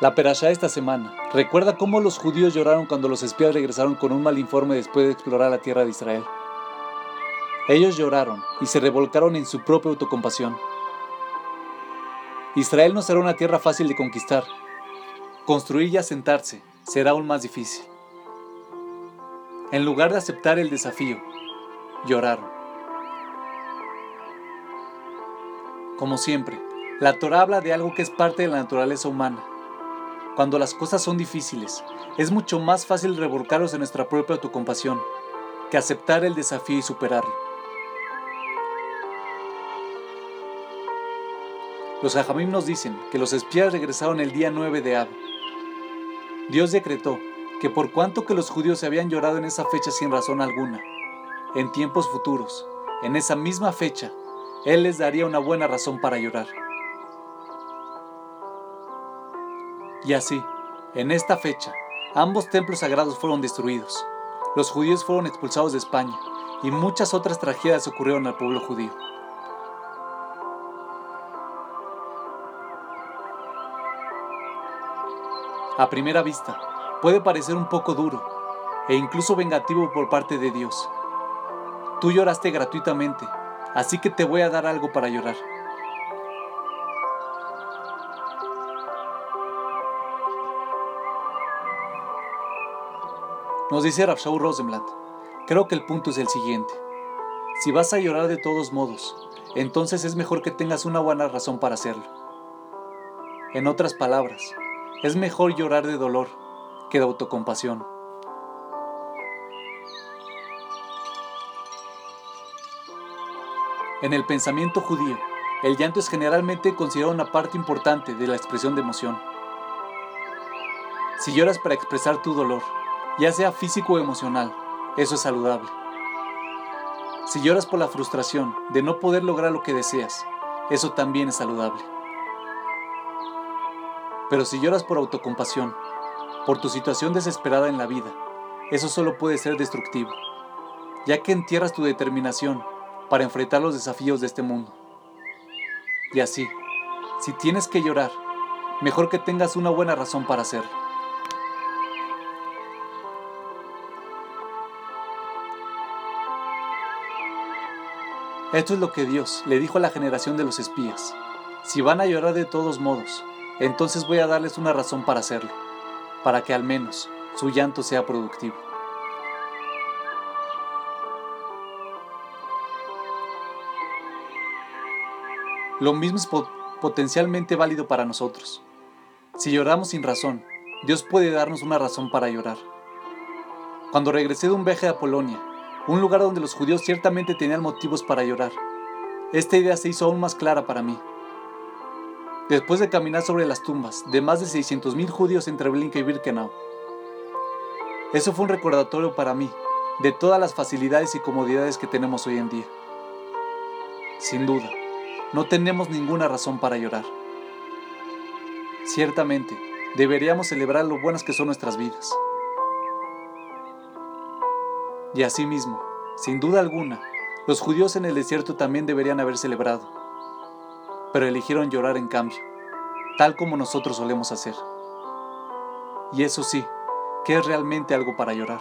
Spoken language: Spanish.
La perashá esta semana recuerda cómo los judíos lloraron cuando los espías regresaron con un mal informe después de explorar la tierra de Israel. Ellos lloraron y se revolcaron en su propia autocompasión. Israel no será una tierra fácil de conquistar. Construir y asentarse será aún más difícil. En lugar de aceptar el desafío, lloraron. Como siempre, la Torah habla de algo que es parte de la naturaleza humana cuando las cosas son difíciles, es mucho más fácil revolcarlos en nuestra propia autocompasión que aceptar el desafío y superarlo. Los Jajamim nos dicen que los espías regresaron el día 9 de Ab. Dios decretó que por cuanto que los judíos se habían llorado en esa fecha sin razón alguna, en tiempos futuros, en esa misma fecha, Él les daría una buena razón para llorar. Y así, en esta fecha, ambos templos sagrados fueron destruidos, los judíos fueron expulsados de España y muchas otras tragedias ocurrieron al pueblo judío. A primera vista, puede parecer un poco duro e incluso vengativo por parte de Dios. Tú lloraste gratuitamente, así que te voy a dar algo para llorar. Nos dice Rafshau Rosenblatt, creo que el punto es el siguiente. Si vas a llorar de todos modos, entonces es mejor que tengas una buena razón para hacerlo. En otras palabras, es mejor llorar de dolor que de autocompasión. En el pensamiento judío, el llanto es generalmente considerado una parte importante de la expresión de emoción. Si lloras para expresar tu dolor, ya sea físico o emocional, eso es saludable. Si lloras por la frustración de no poder lograr lo que deseas, eso también es saludable. Pero si lloras por autocompasión, por tu situación desesperada en la vida, eso solo puede ser destructivo, ya que entierras tu determinación para enfrentar los desafíos de este mundo. Y así, si tienes que llorar, mejor que tengas una buena razón para hacerlo. Esto es lo que Dios le dijo a la generación de los espías. Si van a llorar de todos modos, entonces voy a darles una razón para hacerlo, para que al menos su llanto sea productivo. Lo mismo es potencialmente válido para nosotros. Si lloramos sin razón, Dios puede darnos una razón para llorar. Cuando regresé de un viaje a Polonia, un lugar donde los judíos ciertamente tenían motivos para llorar. Esta idea se hizo aún más clara para mí. Después de caminar sobre las tumbas de más de 600.000 judíos entre Blinka y Birkenau, eso fue un recordatorio para mí de todas las facilidades y comodidades que tenemos hoy en día. Sin duda, no tenemos ninguna razón para llorar. Ciertamente, deberíamos celebrar lo buenas que son nuestras vidas. Y asimismo, sin duda alguna, los judíos en el desierto también deberían haber celebrado, pero eligieron llorar en cambio, tal como nosotros solemos hacer. Y eso sí, que es realmente algo para llorar.